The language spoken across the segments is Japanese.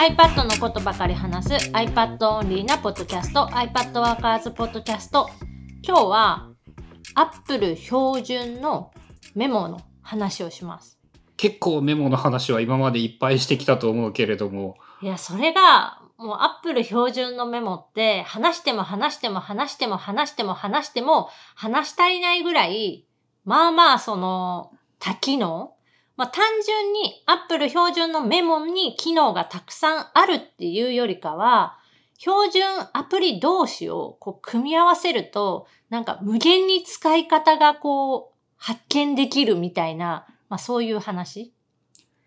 iPad のことばかり話す iPad オンリーなポッドキャスト iPad ワーカーズポッドキャスト今日は Apple 標準のメモの話をします。結構メモの話は今までいっぱいしてきたと思うけれども。いやそれがもう Apple 標準のメモって話しても話しても話しても話しても話しても話し足りないぐらいまあまあその多機能まあ単純に Apple 標準のメモに機能がたくさんあるっていうよりかは、標準アプリ同士をこう組み合わせると、なんか無限に使い方がこう発見できるみたいな、まあそういう話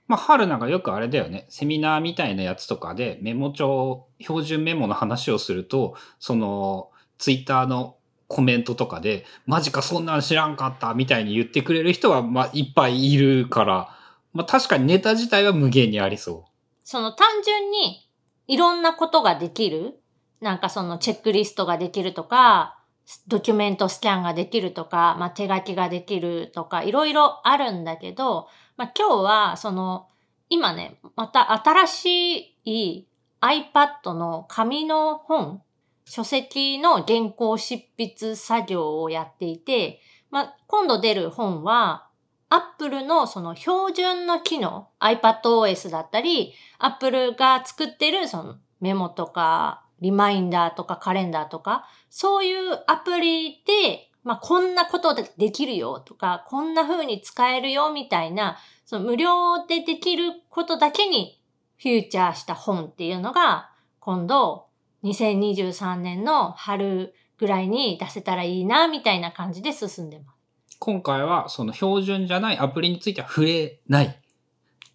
まあ、春なんかよくあれだよね。セミナーみたいなやつとかでメモ帳、標準メモの話をすると、その、ツイッターのコメントとかで、マジかそんなん知らんかったみたいに言ってくれる人は、まあ、いっぱいいるから、まあ、確かにネタ自体は無限にありそう。その単純にいろんなことができるなんかそのチェックリストができるとか、ドキュメントスキャンができるとか、まあ、手書きができるとか、いろいろあるんだけど、まあ、今日はその、今ね、また新しい iPad の紙の本書籍の原稿執筆作業をやっていて、まあ、今度出る本は、Apple のその標準の機能、iPadOS だったり、Apple が作ってるそのメモとか、リマインダーとかカレンダーとか、そういうアプリで、まあ、こんなことでできるよとか、こんな風に使えるよみたいな、その無料でできることだけにフューチャーした本っていうのが、今度2023年の春ぐらいに出せたらいいな、みたいな感じで進んでます。今回はその標準じゃないアプリについては触れない。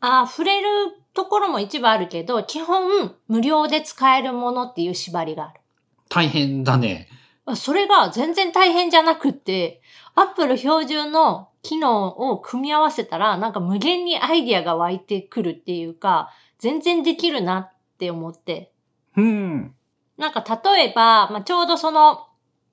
ああ、触れるところも一部あるけど、基本無料で使えるものっていう縛りがある。大変だね。それが全然大変じゃなくって、アップル標準の機能を組み合わせたら、なんか無限にアイディアが湧いてくるっていうか、全然できるなって思って。うん。なんか例えば、まあ、ちょうどその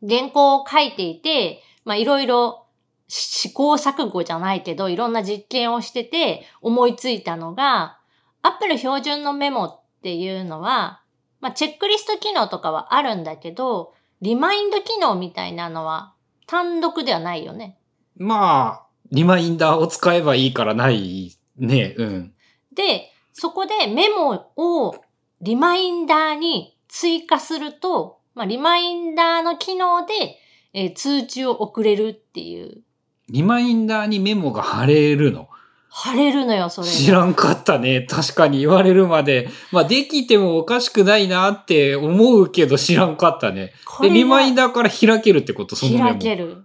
原稿を書いていて、まあ、いろいろ試行錯誤じゃないけど、いろんな実験をしてて思いついたのが、Apple 標準のメモっていうのは、まあ、チェックリスト機能とかはあるんだけど、リマインド機能みたいなのは単独ではないよね。まあ、リマインダーを使えばいいからないね、うん。で、そこでメモをリマインダーに追加すると、まあ、リマインダーの機能で、えー、通知を送れるっていう。リマインダーにメモが貼れるの？貼れるのよ、それ。知らんかったね。確かに言われるまで。まあ、できてもおかしくないなって思うけど知らんかったね。で、リマインダーから開けるってこと？その開ける。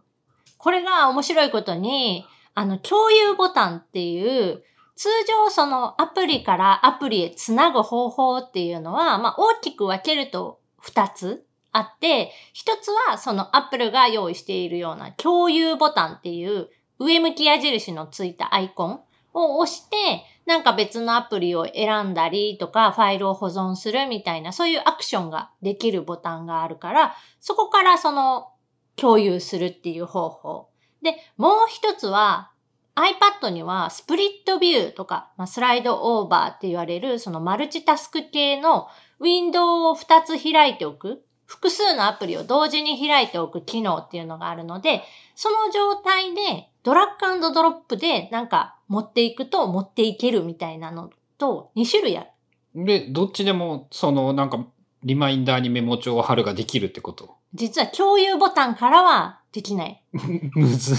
これが面白いことに、あの、共有ボタンっていう、通常そのアプリからアプリへつなぐ方法っていうのは、まあ、大きく分けると2つあって、1つはそのアップルが用意しているような共有ボタンっていう上向き矢印のついたアイコンを押して、なんか別のアプリを選んだりとか、ファイルを保存するみたいな、そういうアクションができるボタンがあるから、そこからその共有するっていう方法。で、もう一つは、iPad にはスプリットビューとか、まあ、スライドオーバーって言われるそのマルチタスク系のウィンドウを2つ開いておく、複数のアプリを同時に開いておく機能っていうのがあるので、その状態でドラッグドロップでなんか持っていくと持っていけるみたいなのと2種類ある。で、どっちでもそのなんかリマインダーにメモ帳を貼るができるってこと？実は共有ボタンからはできない。むず。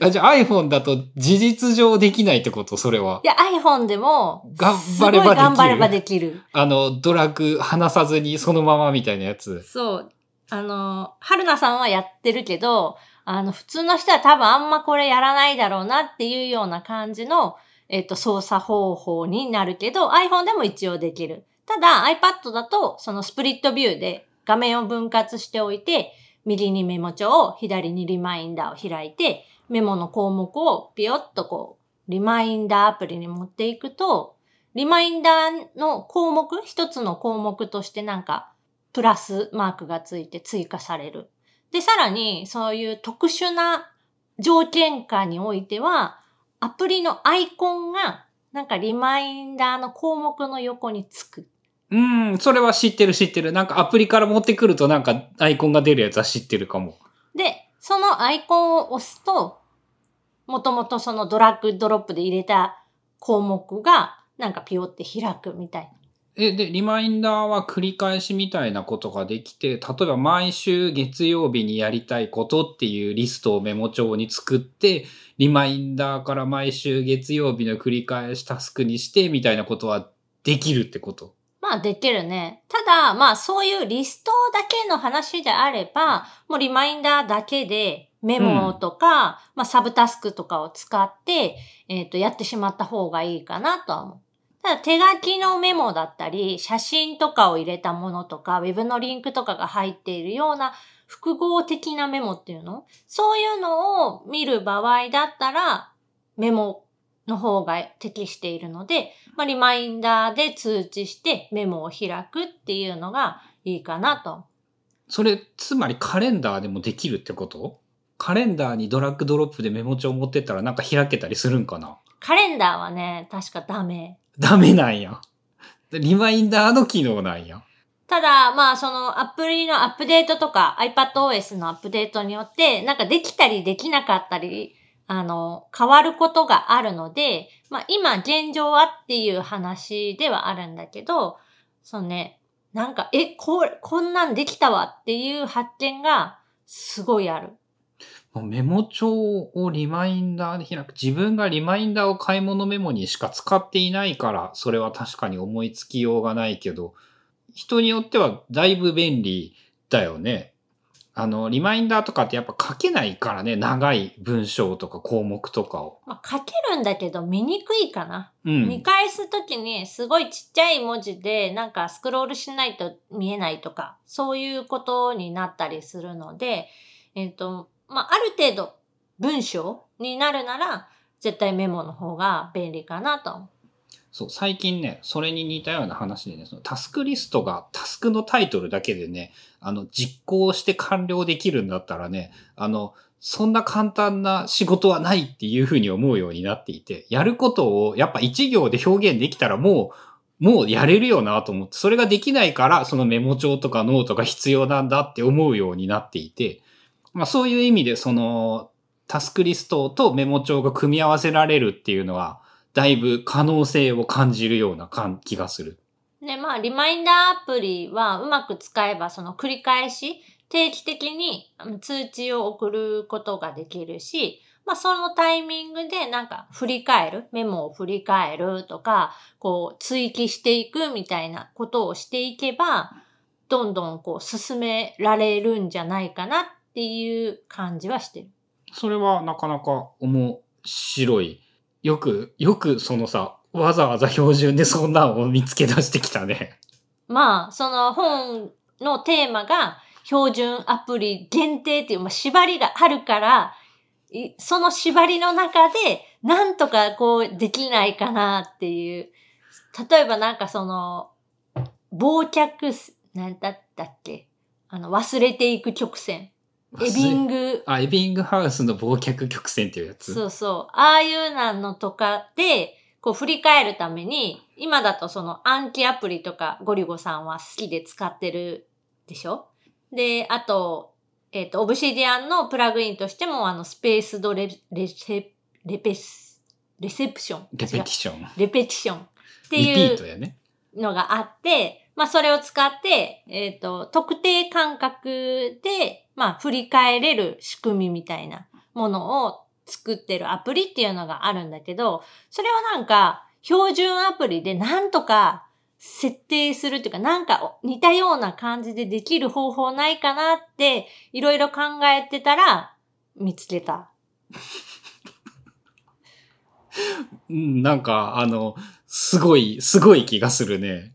あ、じゃあ iPhone だと事実上できないってこと？それは。いや、iPhone でも、頑張ればできる。頑張ればできる。あの、ドラッグ離さずにそのままみたいなやつ。そう。あの、春菜さんはやってるけど、あの、普通の人は多分あんまこれやらないだろうなっていうような感じの、えっと、操作方法になるけど、iPhone でも一応できる。ただ iPad だと、そのスプリットビューで画面を分割しておいて、右にメモ帳、左にリマインダーを開いて、メモの項目をピヨッとこう、リマインダーアプリに持っていくと、リマインダーの項目、一つの項目としてなんか、プラスマークがついて追加される。で、さらに、そういう特殊な条件下においては、アプリのアイコンがなんかリマインダーの項目の横につく。うん、それは知ってる知ってる。なんかアプリから持ってくるとなんかアイコンが出るやつは知ってるかも。で、そのアイコンを押すと、もともとそのドラッグドロップで入れた項目が、なんかピヨって開くみたいな。え、で、リマインダーは繰り返しみたいなことができて、例えば毎週月曜日にやりたいことっていうリストをメモ帳に作って、リマインダーから毎週月曜日の繰り返しタスクにしてみたいなことはできるってこと？まあできるね。ただ、まあそういうリストだけの話であれば、もうリマインダーだけでメモとか、まあサブタスクとかを使って、えっ、と、やってしまった方がいいかなとは思う。ただ手書きのメモだったり、写真とかを入れたものとか、ウェブのリンクとかが入っているような複合的なメモっていうの？そういうのを見る場合だったら、メモの方が適しているので、まあ、リマインダーで通知してメモを開くっていうのがいいかなと。それ、つまりカレンダーでもできるってこと？カレンダーにドラッグドロップでメモ帳持ってったらなんか開けたりするんかな？カレンダーはね、確かダメ。ダメなんや。リマインダーの機能なんや。ただ、まあ、そのアプリのアップデートとか iPadOS のアップデートによって、なんかできたりできなかったり、あの、変わることがあるので、まあ、今現状はっていう話ではあるんだけど、そうね、なんか、え、こう、こんなんできたわっていう発見がすごいある。もうメモ帳をリマインダーで開く。自分がリマインダーを買い物メモにしか使っていないから、それは確かに思いつきようがないけど、人によってはだいぶ便利だよね。あの、リマインダーとかってやっぱ書けないからね、長い文章とか項目とかを。まあ、書けるんだけど見にくいかな。うん。見返すときにすごいちっちゃい文字でなんかスクロールしないと見えないとか、そういうことになったりするので、えっ、と、まあ、ある程度文章になるなら絶対メモの方が便利かなと。そう、最近ね、それに似たような話でね、そのタスクリストがタスクのタイトルだけでね、あの、実行して完了できるんだったらね、あの、そんな簡単な仕事はないっていうふうに思うようになっていて、やることをやっぱ一行で表現できたらもう、もうやれるよなと思って、それができないから、そのメモ帳とかノートが必要なんだって思うようになっていて、まあそういう意味で、その、タスクリストとメモ帳が組み合わせられるっていうのは、だいぶ可能性を感じるような気がする。で、まあ、リマインダーアプリはうまく使えば、その繰り返し、定期的に通知を送ることができるし、まあ、そのタイミングでなんか振り返る、メモを振り返るとか、こう追記していくみたいなことをしていけば、どんどんこう進められるんじゃないかなっていう感じはしてる。それはなかなか面白い。よく、よくそのさ、わざわざ標準でそんなんを見つけ出してきたね。まあ、その本のテーマが標準アプリ限定っていう、まあ、縛りがあるから、いその縛りの中で、なんとかこうできないかなっていう。例えばなんかその、忘却す、なんだったっけ？あの、忘れていく曲線。エビング、あ、エビングハウスの忘却曲線っていうやつ？そうそう。ああいうなのとかで、こう振り返るために、今だとその暗記アプリとかゴリゴさんは好きで使ってるでしょ？で、あと、えっ、と、オブシディアンのプラグインとしても、あの、スペースドレレセ、レペス、レセプション。レペティション。レペティション。っていう。のがあって、まあそれを使って、えっ、と、特定間隔で、まあ振り返れる仕組みみたいなものを作ってるアプリっていうのがあるんだけど、それはなんか標準アプリでなんとか設定するっていうか、なんか似たような感じでできる方法ないかなっていろいろ考えてたら見つけた。なんか、あの、すごい、すごい気がするね。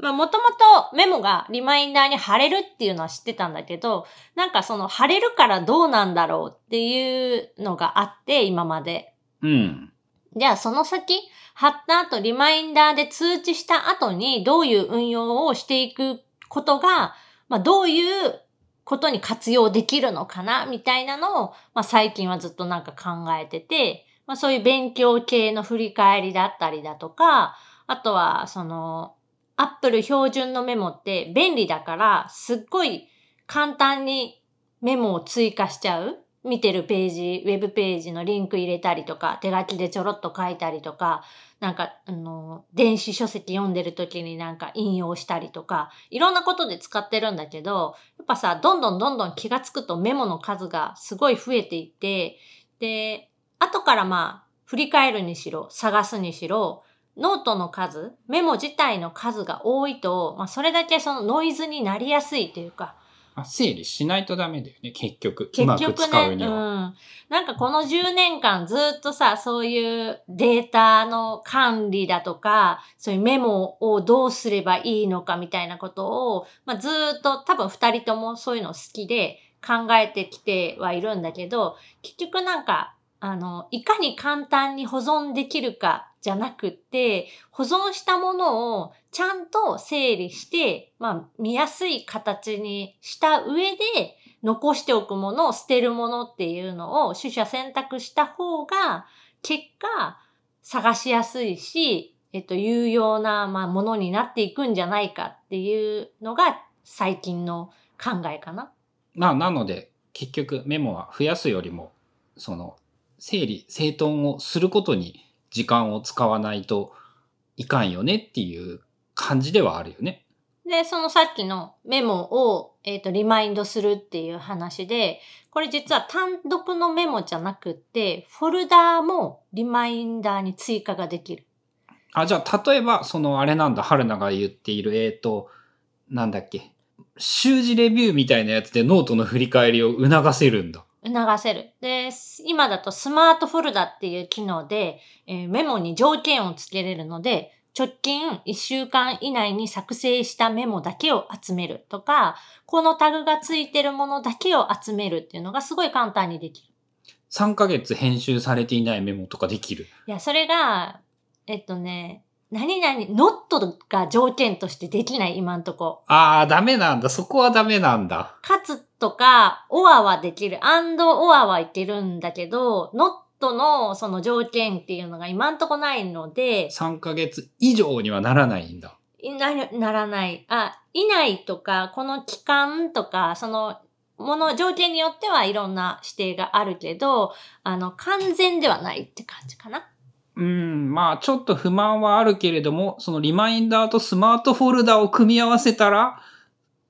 まあ、もともとメモがリマインダーに貼れるっていうのは知ってたんだけど、なんかその貼れるからどうなんだろうっていうのがあって、今まで。うん。じゃあその先、貼った後、リマインダーで通知した後にどういう運用をしていくことが、まあ、どういうことに活用できるのかなみたいなのを、まあ、最近はずっとなんか考えてて、まあそういう勉強系の振り返りだったりだとか、あとはその、アップル標準のメモって便利だから、すっごい簡単にメモを追加しちゃう。見てるページ、ウェブページのリンク入れたりとか、手書きでちょろっと書いたりとか、なんか、あの、電子書籍読んでる時になんか引用したりとか、いろんなことで使ってるんだけど、やっぱさ、どんどんどんどん気がつくとメモの数がすごい増えていって、で、後からまあ、振り返るにしろ、探すにしろ、ノートの数、メモ自体の数が多いと、まあ、それだけそのノイズになりやすいというか、整理しないとダメだよね、結局。結局ね、うん。なんかこの10年間ずっとさ、そういうデータの管理だとか、そういうメモをどうすればいいのかみたいなことを、まあ、ずっと多分二人ともそういうの好きで考えてきてはいるんだけど、結局なんか、あの、いかに簡単に保存できるかじゃなくて、保存したものをちゃんと整理して、まあ、見やすい形にした上で、残しておくものを捨てるものっていうのを取捨選択した方が、結果、探しやすいし、えっと、有用な、まあ、ものになっていくんじゃないかっていうのが最近の考えかな。まあ、なので、結局メモは増やすよりも、その、整理、整頓をすることに時間を使わないといかんよねっていう感じではあるよね。で、そのさっきのメモを、えっ、ー、と、リマインドするっていう話で、これ実は単独のメモじゃなくって、フォルダーもリマインダーに追加ができる。あ、じゃあ、例えば、そのあれなんだ、春菜が言っている、えっ、ー、と、なんだっけ、週次レビューみたいなやつでノートの振り返りを促せるんだ。促せる。で、今だとスマートフォルダっていう機能で、えー、メモに条件をつけれるので、直近1週間以内に作成したメモだけを集めるとか、このタグがついてるものだけを集めるっていうのがすごい簡単にできる。3ヶ月編集されていないメモとかできる？いや、それが、えっとね、何々、ノットが条件としてできない、今んとこ。ああ、ダメなんだ。そこはダメなんだ。かつとか、オアはできる。アンドオアはいけるんだけど、ノットのその条件っていうのが今んとこないので。3ヶ月以上にはならないんだ。な、ならない。あ、いないとか、この期間とか、その、もの、条件によってはいろんな指定があるけど、あの、完全ではないって感じかな。うん、まあちょっと不満はあるけれども、そのリマインダーとスマートフォルダを組み合わせたら、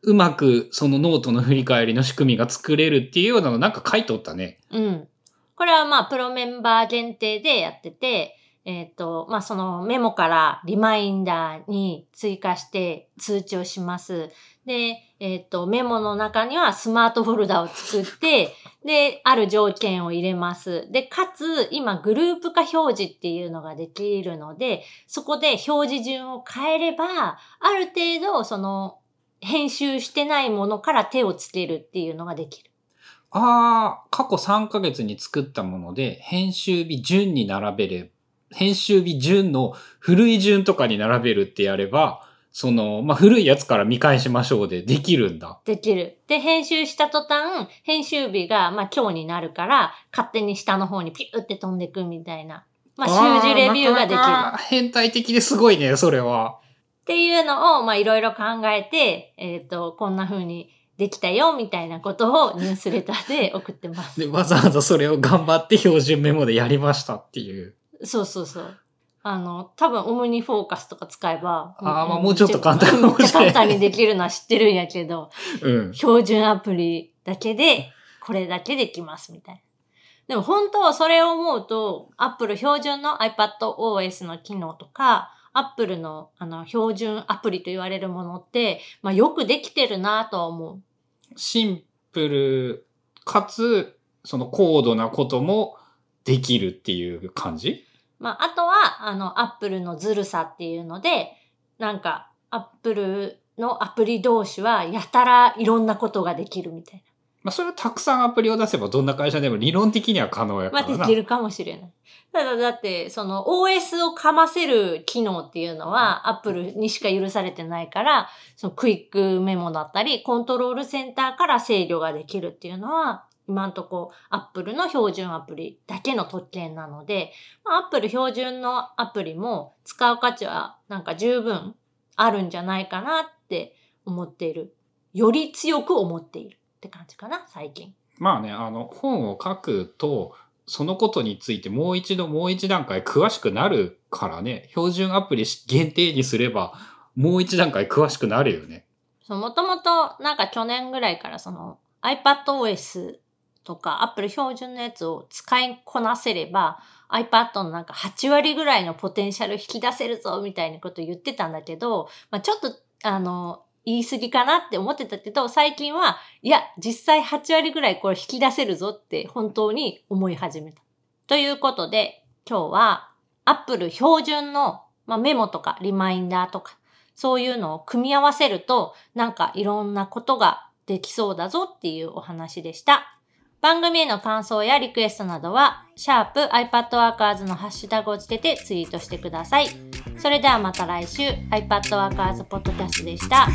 うまくそのノートの振り返りの仕組みが作れるっていうようなのなんか書いておったね。うん。これはまあプロメンバー限定でやってて、えっ、ー、と、まあ、そのメモからリマインダーに追加して通知をします。で、えっ、ー、と、メモの中にはスマートフォルダを作って、で、ある条件を入れます。で、かつ、今、グループ化表示っていうのができるので、そこで表示順を変えれば、ある程度、その、編集してないものから手をつけるっていうのができる。ああ、過去3ヶ月に作ったもので、編集日順に並べれば編集日順の古い順とかに並べるってやれば、その、まあ、古いやつから見返しましょうでできるんだ。できる。で、編集した途端、編集日が、まあ、今日になるから、勝手に下の方にピューって飛んでくみたいな。まあ、習字レビューができる。なか変態的ですごいね、それは。っていうのを、まあ、いろいろ考えて、えっ、ー、と、こんな風にできたよ、みたいなことをニュースレターで送ってます。で、わざわざそれを頑張って標準メモでやりましたっていう。そうそうそう。あの、多分オムニフォーカスとか使えば。ああ、まあもうちょっと簡単かもしれない。簡単にできるのは知ってるんやけど、うん、標準アプリだけで、これだけできますみたいな。でも本当それを思うと、Apple 標準の iPadOS の機能とか、Apple のあの標準アプリと言われるものって、まあよくできてるなとは思う。シンプルかつ、その高度なこともできるっていう感じ？まあ、あとは、あの、アップルのずるさっていうので、なんか、アップルのアプリ同士は、やたらいろんなことができるみたいな。まあ、それはたくさんアプリを出せば、どんな会社でも理論的には可能やからな。まあ、できるかもしれない。ただ、だって、その OS をかませる機能っていうのは、アップルにしか許されてないから、そのクイックメモだったり、コントロールセンターから制御ができるっていうのは、今んとこ Apple の標準アプリだけの特権なので、まあ、Apple 標準のアプリも使う価値はなんか十分あるんじゃないかなって思っている。より強く思っているって感じかな、最近。まあね、あの、本を書くと、そのことについてもう一度もう一段階詳しくなるからね、標準アプリ限定にすれば、もう一段階詳しくなるよね。そう、もともとなんか去年ぐらいからその iPadOS とか Apple 標準のやつを使いこなせれば iPad のなんか8割ぐらいのポテンシャル引き出せるぞみたいなこと言ってたんだけど、まあ、ちょっとあの、言い過ぎかなって思ってたけど、最近は、いや、実際8割ぐらいこれ引き出せるぞって本当に思い始めた。ということで、今日は Apple 標準の、まあ、メモとかリマインダーとか、そういうのを組み合わせると、なんかいろんなことができそうだぞっていうお話でした。番組への感想やリクエストなどは、シャープ iPadWorkers のハッシュタグをつけてツイートしてください。それではまた来週、iPadWorkers Podcast でした。